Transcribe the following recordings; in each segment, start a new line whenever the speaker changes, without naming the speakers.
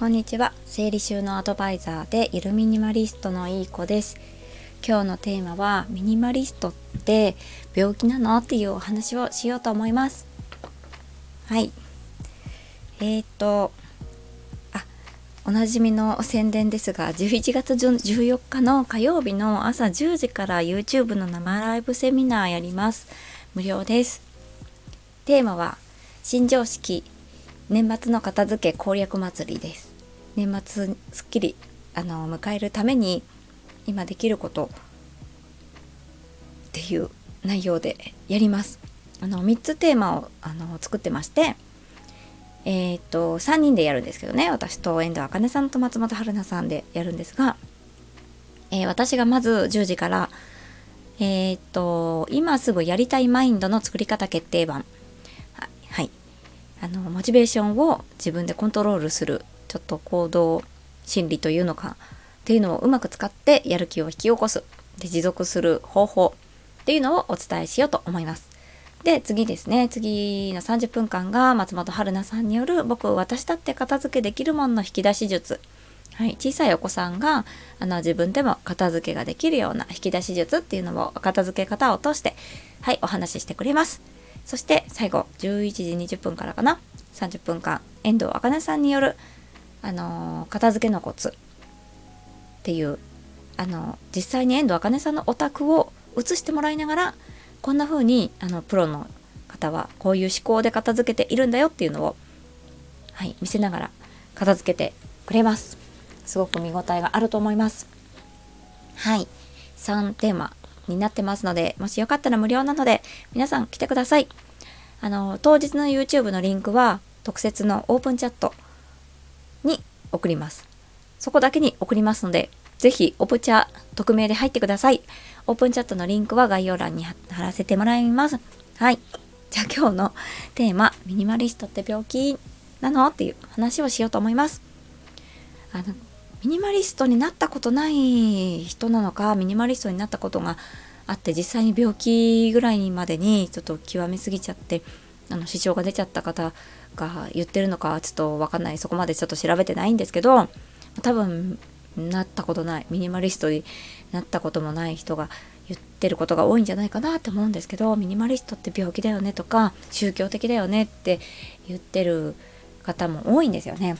こんにちは。生理収納アドバイザーでゆるミニマリストのいい子です。今日のテーマはミニマリストって病気なの？っていうお話をしようと思います。はい。えー、っとあおなじみの宣伝ですが11月14日の火曜日の朝10時から YouTube の生ライブセミナーやります。無料です。テーマは新常識。年末の片付け攻略祭りです。年末すっきりあの迎えるために今できること。っていう内容でやります。あの3つテーマをあの作ってまして。えっ、ー、と3人でやるんですけどね。私と遠藤茜さんと松本春菜さんでやるんですが、えー、私がまず10時からえっ、ー、と今すぐやりたいマインドの作り方決定版。はい。あのモチベーションを自分でコントロールするちょっと行動心理というのかっていうのをうまく使ってやる気を引き起こすで持続する方法っていうのをお伝えしようと思います。で次ですね次の30分間が松本春菜さんによる「僕私だって片付けできるもんの引き出し術」はい、小さいお子さんがあの自分でも片付けができるような引き出し術っていうのを片付け方を通してはいお話ししてくれます。そして最後11時20分からかな30分間遠藤茜さんによる、あの、片付けのコツっていう、あの、実際に遠藤茜さんのお宅を映してもらいながらこんな風にあのプロの方はこういう思考で片付けているんだよっていうのを、はい、見せながら片付けてくれます。すごく見応えがあると思います。はい。3テーマになってますので、もしよかったら無料なので、皆さん来てください。あの、当日の YouTube のリンクは、特設のオープンチャット送ります。そこだけに送りますので、ぜひオプチャ匿名で入ってください。オープンチャットのリンクは概要欄に貼らせてもらいます。はい。じゃあ今日のテーマ、ミニマリストって病気なの？っていう話をしようと思います。あの、ミニマリストになったことない人なのかミニマリストになったことがあって実際に病気ぐらいまでにちょっと極めすぎちゃってあの支障が出ちゃった方が言ってるのかちょっと分かんないそこまでちょっと調べてないんですけど多分なったことないミニマリストになったこともない人が言ってることが多いんじゃないかなって思うんですけどミニマリストって病気だよねとか宗教的だよねって言ってる方も多いんですよね。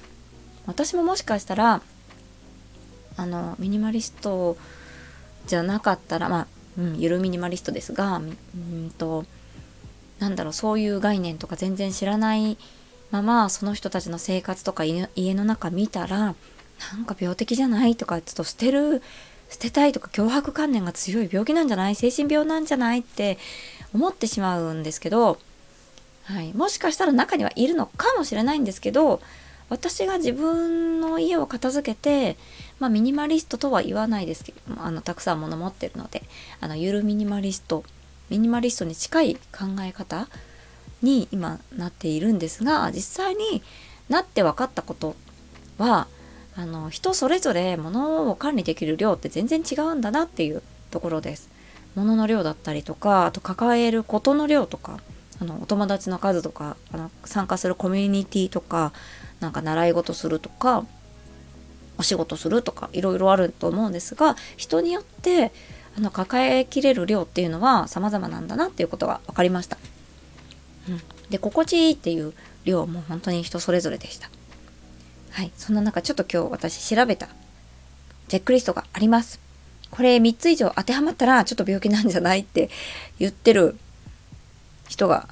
私ももしかしたらあのミニマリストじゃなかったらまあ、うん、ゆるミニマリストですがうんとなんだろうそういう概念とか全然知らないままその人たちの生活とか家の中見たらなんか病的じゃないとかちょっと捨てる捨てたいとか脅迫観念が強い病気なんじゃない？精神病なんじゃない？って思ってしまうんですけど、はい、もしかしたら中にはいるのかもしれないんですけど私が自分の家を片付けて、まあ、ミニマリストとは言わないですけどあのたくさん物持ってるのであのゆるミニマリストミニマリストに近い考え方に今なっているんですが実際になって分かったことはあの人それぞれ物を管理できる量って全然違うんだなっていうところです。物の量だったりとかあと抱えることの量とかあのお友達の数とかあの参加するコミュニティとかなんか習い事するとかお仕事するとかいろいろあると思うんですが人によってあの抱えきれる量っていうのは様々なんだなっていうことが分かりました。うん、で心地いいっていう量も本当に人それぞれでした。はい、そんな中ちょっと今日私調べたチェックリストがあります。これ3つ以上当てはまったらちょっと病気なんじゃないって言ってる人が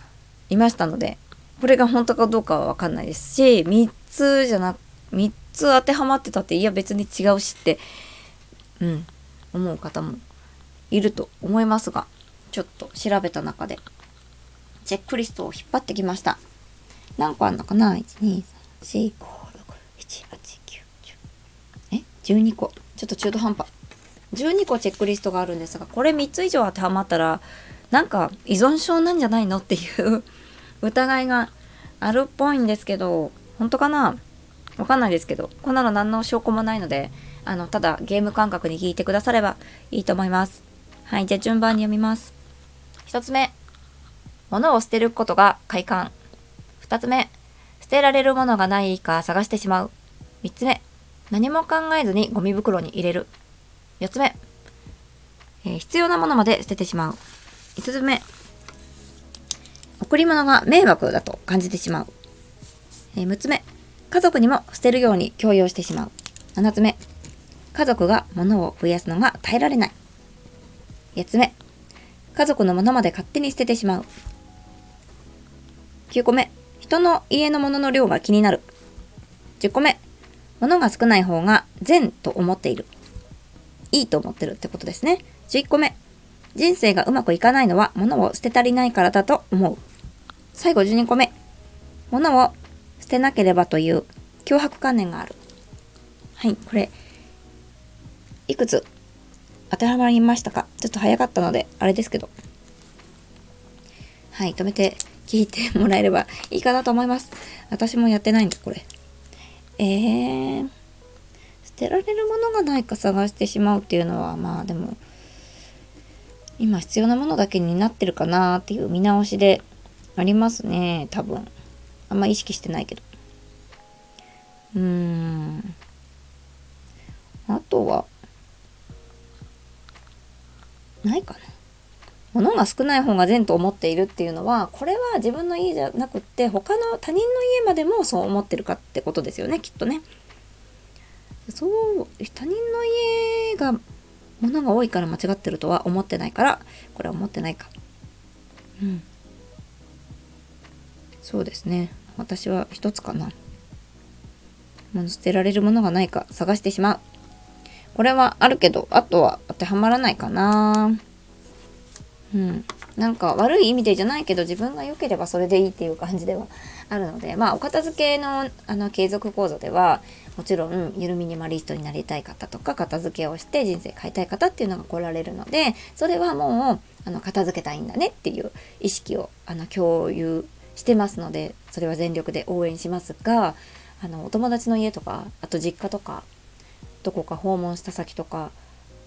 いましたのでこれが本当かどうかは分かんないですし3つじゃなく3つ当てはまってたっていや別に違うしってうん思う方もいると思いますがちょっと調べた中でチェックリストを引っ張ってきました。何個あんのかな？123456789え？12個。ちょっと中途半端。12個チェックリストがあるんですがこれ3つ以上当てはまったらなんか依存症なんじゃないのっていう 疑いがあるっぽいんですけど本当かな？わかんないですけどこんなの何の証拠もないのであのただゲーム感覚に聞いてくださればいいと思います。はいじゃあ順番に読みます。1つ目。物を捨てることが快感。2つ目。捨てられるものがないか探してしまう。3つ目。何も考えずにゴミ袋に入れる。4つ目、えー、必要なものまで捨ててしまう。5つ目。贈り物が迷惑だと感じてしまう、えー、6つ目。家族にも捨てるように強要してしまう。7つ目。家族が物を増やすのが耐えられない。8つ目。家族のものまで勝手に捨ててしまう。9個目。人の家のものの量が気になる。10個目。物が少ない方が善と思っている。いいと思ってるってことですね。11個目。人生がうまくいかないのは物を捨て足りないからだと思う。最後12個目。物を捨てなければという脅迫観念がある。はいこれいくつ当てはまりましたか？ちょっと早かったのであれですけど。はい止めて聞いてもらえればいいかなと思います。私もやってないんだこれ。えー、捨てられるものがないか探してしまうっていうのはまあでも今必要なものだけになってるかなっていう見直しでありますね多分。あんま意識してないけど。うーん。あとはないかな物が少ない方が善と思っているっていうのはこれは自分の家じゃなくって他の他人の家までもそう思ってるかってことですよねきっとね。そう他人の家が物が多いから間違ってるとは思ってないからこれは思ってないか。うん。そうですね。私は一つかな。もう捨てられるものがないか探してしまう。これはあるけどあとは当てはまらないかな。うん。なんか悪い意味でじゃないけど自分が良ければそれでいいっていう感じでは あるのでまあお片付けのあの継続講座ではもちろんゆるミニマリストになりたい方とか片付けをして人生変えたい方っていうのが来られるのでそれはもうあの片付けたいんだねっていう意識をあの共有してますのでそれは全力で応援しますがあのお友達の家とかあと実家とかどこか訪問した先とか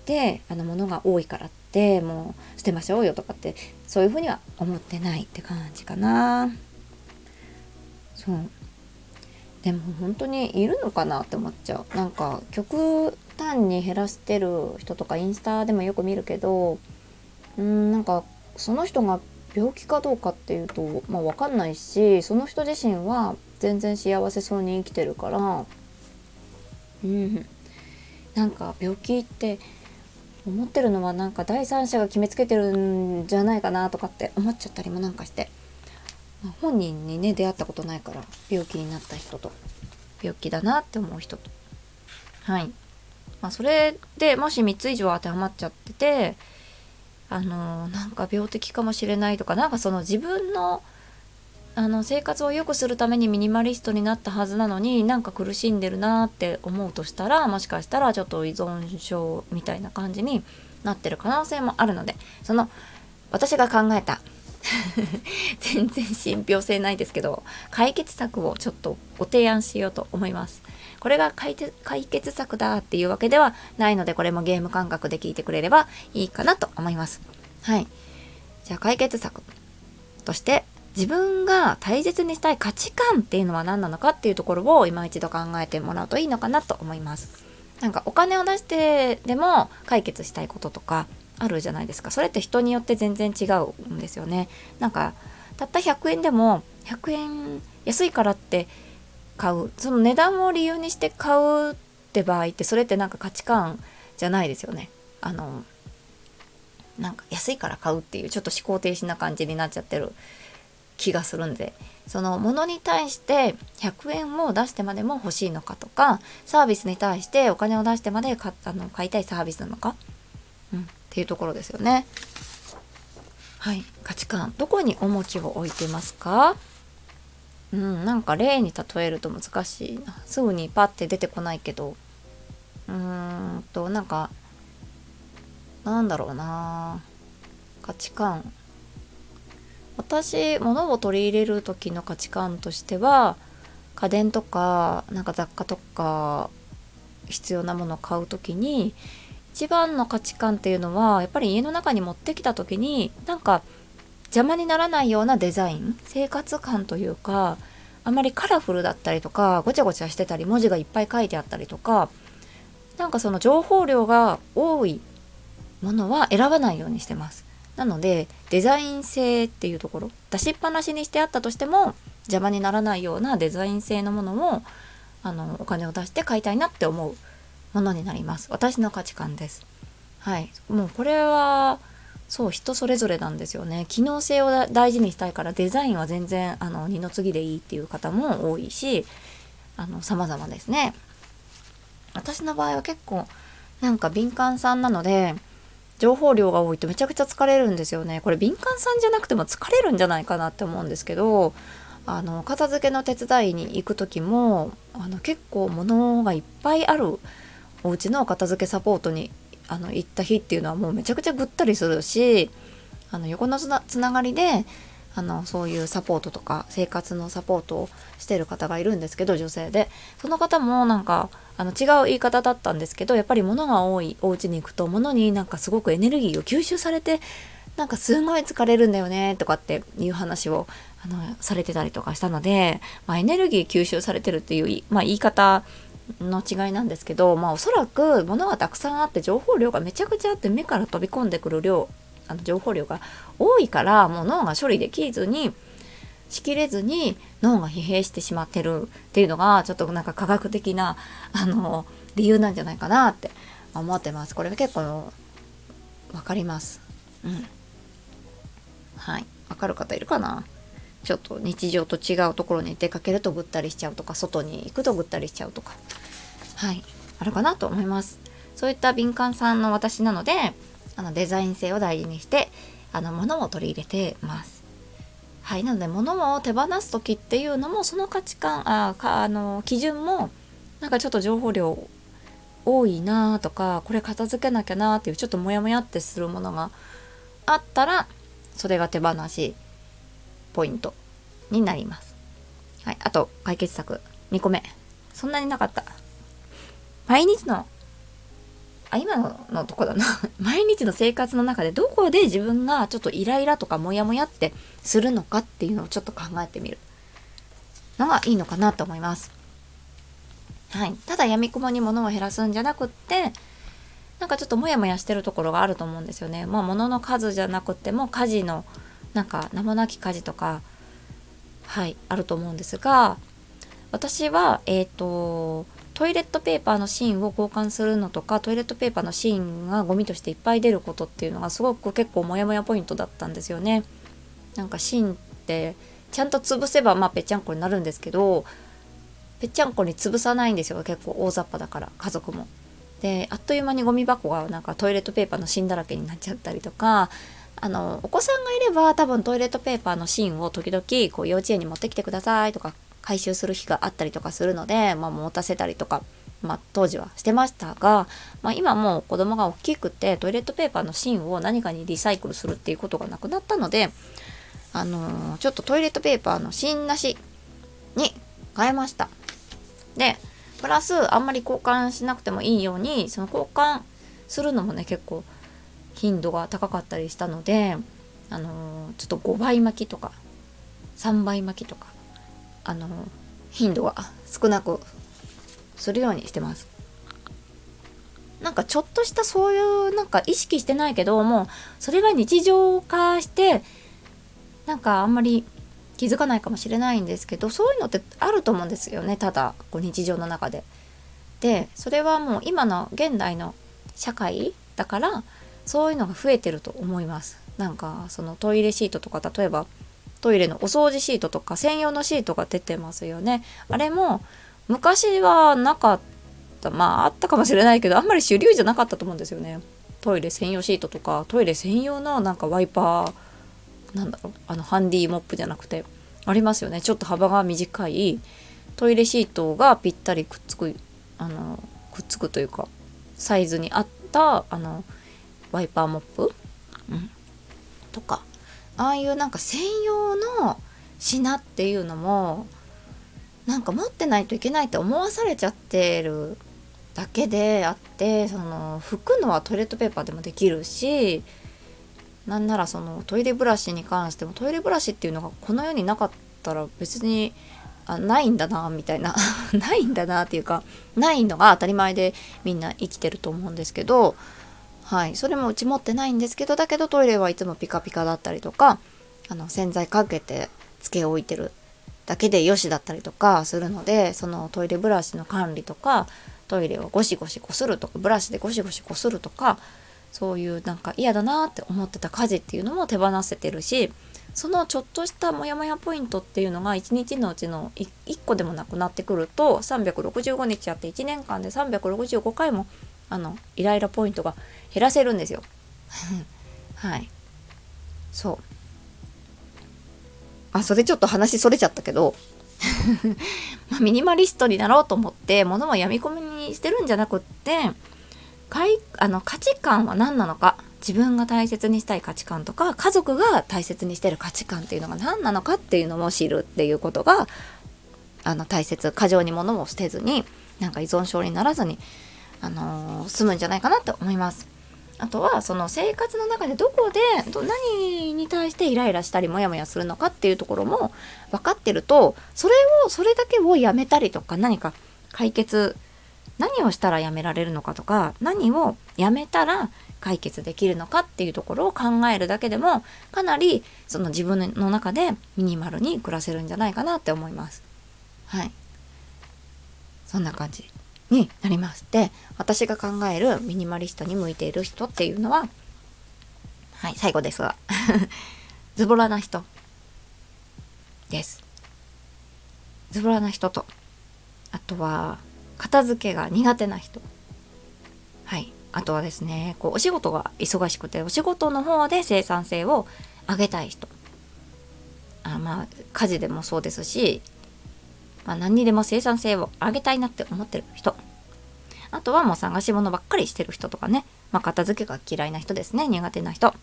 であの物が多いからってもう捨てましょうよとかってそういうふうには思ってないって感じかな。そう。でも本当にいるのかなって思っちゃう。なんか極端に減らしてる人とかインスタでもよく見るけどうんなんかその人が病気かどうかっていうと、まあ、分かんないしその人自身は全然幸せそうに生きてるから。うん。なんか病気って思ってるのはなんか第三者が決めつけてるんじゃないかなとかって思っちゃったりもなんかして、まあ、本人にね出会ったことないから病気になった人と。病気だなって思う人と。はい。まあそれでもし3つ以上当てはまっちゃっててあのなんか病的かもしれないとかなんかその自分のあの生活を良くするためにミニマリストになったはずなのになんか苦しんでるなって思うとしたらもしかしたらちょっと依存症みたいな感じになってる可能性もあるのでその私が考えた 全然信憑性ないですけど解決策をちょっとご提案しようと思います。これが解決策だっていうわけではないのでこれもゲーム感覚で聞いてくれればいいかなと思います。はい。じゃあ解決策として自分が大切にしたい価値観っていうのは何なのかっていうところを今一度考えてもらうといいのかなと思います。なんかお金を出してでも解決したいこととかあるじゃないですか。それって人によって全然違うんですよね。なんかたった100円でも100円安いからって買うその値段を理由にして買うって場合ってそれってなんか価値観じゃないですよね。あのなんか安いから買うっていうちょっと思考停止な感じになっちゃってる気がするんでそのものに対して100円を出してまでも欲しいのかとかサービスに対してお金を出してまで買あの買いたいサービスなのか、うん、っていうところですよね。はい価値観どこに重きを置いてますか？うん、なんか例に例えると難しいな。すぐにパッて出てこないけど。うーんとなんかなんだろうな。価値観。私物を取り入れる時の価値観としては家電とかなんか雑貨とか必要なものを買う時に一番の価値観っていうのはやっぱり家の中に持ってきた時になんか邪魔にならないようなデザイン生活感というかあまりカラフルだったりとかごちゃごちゃしてたり文字がいっぱい書いてあったりとかなんかその情報量が多いものは選ばないようにしてます。なのでデザイン性っていうところ出しっぱなしにしてあったとしても邪魔にならないようなデザイン性のものをあのお金を出して買いたいなって思うものになります。私の価値観です。はい。もうこれはそう人それぞれなんですよね。機能性を大事にしたいからデザインは全然あの二の次でいいっていう方も多いしあの様々ですね。私の場合は結構なんか敏感さんなので情報量が多いとめちゃくちゃ疲れるんですよね。これ敏感さんじゃなくても疲れるんじゃないかなって思うんですけどあの片付けの手伝いに行く時もあの結構物がいっぱいあるお家の片付けサポートにあの行った日っていうのはもうめちゃくちゃぐったりするしあの横のつなつながりであのそういうサポートとか生活のサポートをしてる方がいるんですけど女性で。その方もなんかあの違う言い方だったんですけどやっぱり物が多いお家に行くと物になんかすごくエネルギーを吸収されてなんかすごい疲れるんだよねとかっていう話をあのされてたりとかしたので、まあ、エネルギー吸収されてるっていう、まあ、言い方の違いなんですけど、まあ、おそらく物がたくさんあって情報量がめちゃくちゃあって目から飛び込んでくる量あの情報量が多いからもう脳が処理できずにしきれずに脳が疲弊してしまってるっていうのがちょっとなんか科学的なあの理由なんじゃないかなって思ってます。これ結構分かります。うん。はい。わかる方いるかな？ちょっと日常と違うところに出かけるとぐったりしちゃうとか外に行くとぐったりしちゃうとかはいあるかなと思いますそういった敏感さんの私なのであのデザイン性を大事にしてあの物を取り入れてます。はいなので物を手放す時っていうのもその価値観あかあの基準もなんかちょっと情報量多いなとかこれ片付けなきゃなっていうちょっとモヤモヤってするものがあったらそれが手放しポイントになります。はい、あと解決策2個目。そんなになかった。毎日のあ今のとこだな 毎日の生活の中でどこで自分がちょっとイライラとかモヤモヤってするのかっていうのをちょっと考えてみるのがいいのかなと思います。はい、ただやみくもに物を減らすんじゃなくってなんかちょっとモヤモヤしてるところがあると思うんですよね。まあ物の数じゃなくても家事のなんか名もなき家事とかはいあると思うんですが私はえっ、ー、とトイレットペーパーの芯を交換するのとかトイレットペーパーの芯がゴミとしていっぱい出ることっていうのがすごく結構モヤモヤポイントだったんですよね。なんか芯ってちゃんと潰せばまあぺちゃんこになるんですけどぺちゃんこに潰さないんですよ結構大雑把だから家族も。であっという間にゴミ箱がなんかトイレットペーパーの芯だらけになっちゃったりとかあのお子さんがいれば多分トイレットペーパーの芯を時々こう幼稚園に持ってきてくださいとか回収する日があったりとかするので、まあ、持たせたりとか、まあ、当時はしてましたが、まあ、今もう子供が大きくてトイレットペーパーの芯を何かにリサイクルするっていうことがなくなったので、あのー、ちょっとトイレットペーパーの芯なしに変えました。でプラスあんまり交換しなくてもいいようにその交換するのもね結構頻度が高かったりしたので、あのー、ちょっと5倍巻きとか3倍巻きとか、あの、頻度が少なくするようにしてます。なんかちょっとしたそういうなんか意識してないけどもうそれが日常化してなんかあんまり気づかないかもしれないんですけどそういうのってあると思うんですよねただこう日常の中で。でそれはもう今の現代の社会だからそういうのが増えてると思いますなんかそのトイレシートとか例えばトイレのお掃除シートとか専用のシートが出てますよね。あれも昔はなかった。まああったかもしれないけどあんまり主流じゃなかったと思うんですよね。トイレ専用シートとかトイレ専用のなんかワイパーなんだろうあのハンディモップじゃなくてありますよね。ちょっと幅が短いトイレシートがぴったりくっつくあのくっつくというかサイズに合ったあのワイパーモップ、うん、とか。ああいうなんか専用の品っていうのもなんか持ってないといけないって思わされちゃってるだけであってその拭くのはトイレットペーパーでもできるしなんならそのトイレブラシに関してもトイレブラシっていうのがこの世になかったら別にあないんだなみたいな ないんだなっていうかないのが当たり前でみんな生きてると思うんですけどはい。それもうち持ってないんですけどだけどトイレはいつもピカピカだったりとかあの洗剤かけてつけ置いてるだけでよしだったりとかするのでそのトイレブラシの管理とかトイレをゴシゴシこするとかブラシでゴシゴシこするとかそういうなんか嫌だなって思ってた家事っていうのも手放せてるしそのちょっとしたモヤモヤポイントっていうのが1日のうちの 1, 1個でもなくなってくると365日あって1年間で365回もあのイライラポイントが減らせるんですよ。はい。そう。あそれちょっと話それちゃったけど。まミニマリストになろうと思って物は闇込みにしてるんじゃなくってかいあの価値観は何なのか自分が大切にしたい価値観とか家族が大切にしてる価値観っていうのが何なのかっていうのも知るっていうことがあの大切。過剰に物を捨てずになんか依存症にならずに、あのー、済むんじゃないかなと思います。あとはその生活の中でどこで何に対してイライラしたりモヤモヤするのかっていうところも分かってるとそれをそれだけをやめたりとか何か解決何をしたらやめられるのかとか何をやめたら解決できるのかっていうところを考えるだけでもかなりその自分の中でミニマルに暮らせるんじゃないかなって思います。はい。そんな感じになります。で、私が考えるミニマリストに向いている人っていうのは、はい、最後ですが ズボラな人です。ズボラな人と、あとは、片付けが苦手な人。はい。あとはですねこうお仕事が忙しくてお仕事の方で生産性を上げたい人あまあ家事でもそうですし、まあ、何にでも生産性を上げたいなって思ってる人。あとはもう探し物ばっかりしてる人とかね、まあ、片付けが嫌いな人ですね。苦手な人。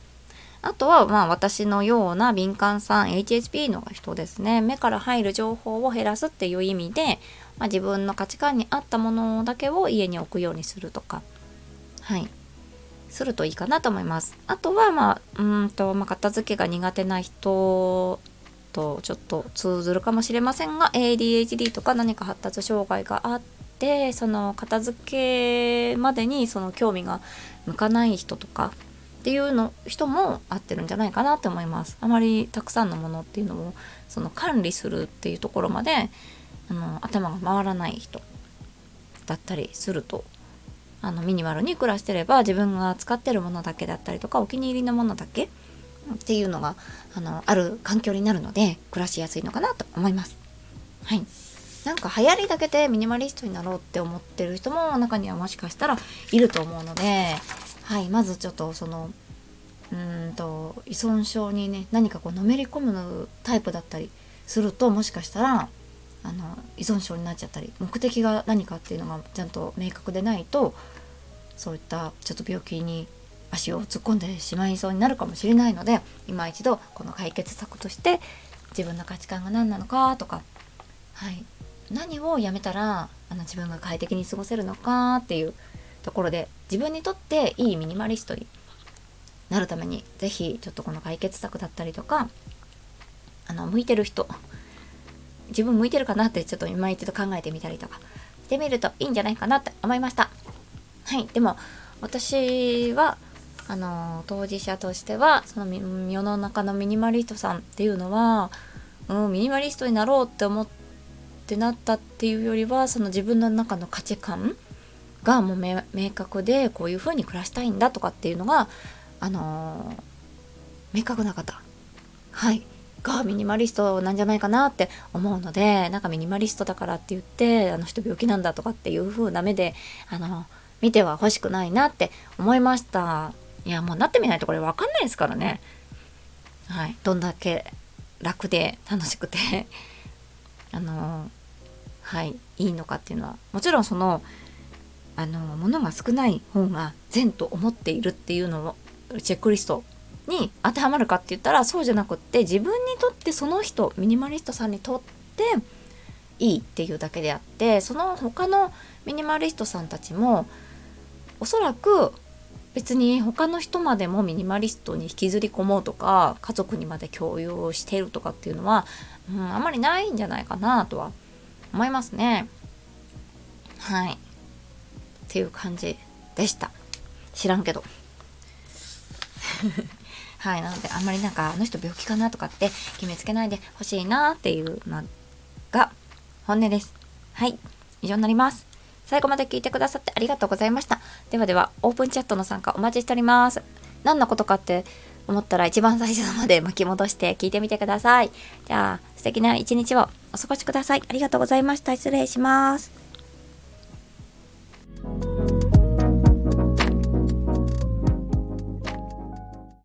あとはまあ私のような敏感さん HSP の人ですね。目から入る情報を減らすっていう意味で、まあ、自分の価値観に合ったものだけを家に置くようにするとか。はい。するといいかなと思います。あとはまあうんと、まあ、片付けが苦手な人とちょっと通ずるかもしれませんが ADHD とか何か発達障害があってその片付けまでにその興味が向かない人とかっていうの人も合ってるんじゃないかなって思います。あまりたくさんのものっていうのをその管理するっていうところまであの頭が回らない人だったりするとあのミニマルに暮らしてれば自分が使ってるものだけだったりとかお気に入りのものだけっていうのがあのある環境になるので暮らしやすいのかなと思います。はいなんか流行りだけでミニマリストになろうって思ってる人も中にはもしかしたらいると思うので、はい、まずちょっとそのうんと依存症にね何かこうのめり込むタイプだったりするともしかしたらあの依存症になっちゃったり目的が何かっていうのがちゃんと明確でないとそういったちょっと病気に足を突っ込んでしまいそうになるかもしれないので今一度この解決策として自分の価値観が何なのかとか、はい、何をやめたらあの自分が快適に過ごせるのかっていうところで自分にとっていいミニマリストになるために是非ちょっとこの解決策だったりとかあの向いてる人自分向いてるかなってちょっと今一度考えてみたりとかしてみるといいんじゃないかなって思いました。はい、でも私はあの当事者としてはその世の中のミニマリストさんっていうのは、うん、ミニマリストになろうって思ってなったっていうよりはその自分の中の価値観がもう明確でこういう風に暮らしたいんだとかっていうのがあの、明確な方。はい。がミニマリストなんじゃないかなって思うのでなんかミニマリストだからって言ってあの人病気なんだとかっていう風な目であの見ては欲しくないなって思いました。いやもうなってみないとこれ分かんないですからね。はい。どんだけ楽で楽しくて あのはいいいのかっていうのは。もちろんそのあの物が少ない方が善と思っているっていうのをチェックリストに当てはまるかって言ったらそうじゃなくって自分にとってその人ミニマリストさんにとっていいっていうだけであってその他のミニマリストさんたちもおそらく別に他の人までもミニマリストに引きずり込もうとか家族にまで共有をしているとかっていうのはうん、あんまりないんじゃないかなとは思いますね。はい。っていう感じでした。知らんけど。はい。なのであんまりなんかあの人病気かなとかって決めつけないでほしいなっていうのが本音です。はい。以上になります。最後まで聞いてくださってありがとうございました。ではではオープンチャットの参加お待ちしております。何のことかって思ったら一番最初まで巻き戻して聞いてみてください。じゃあ素敵な一日をお過ごしください。ありがとうございました。失礼します。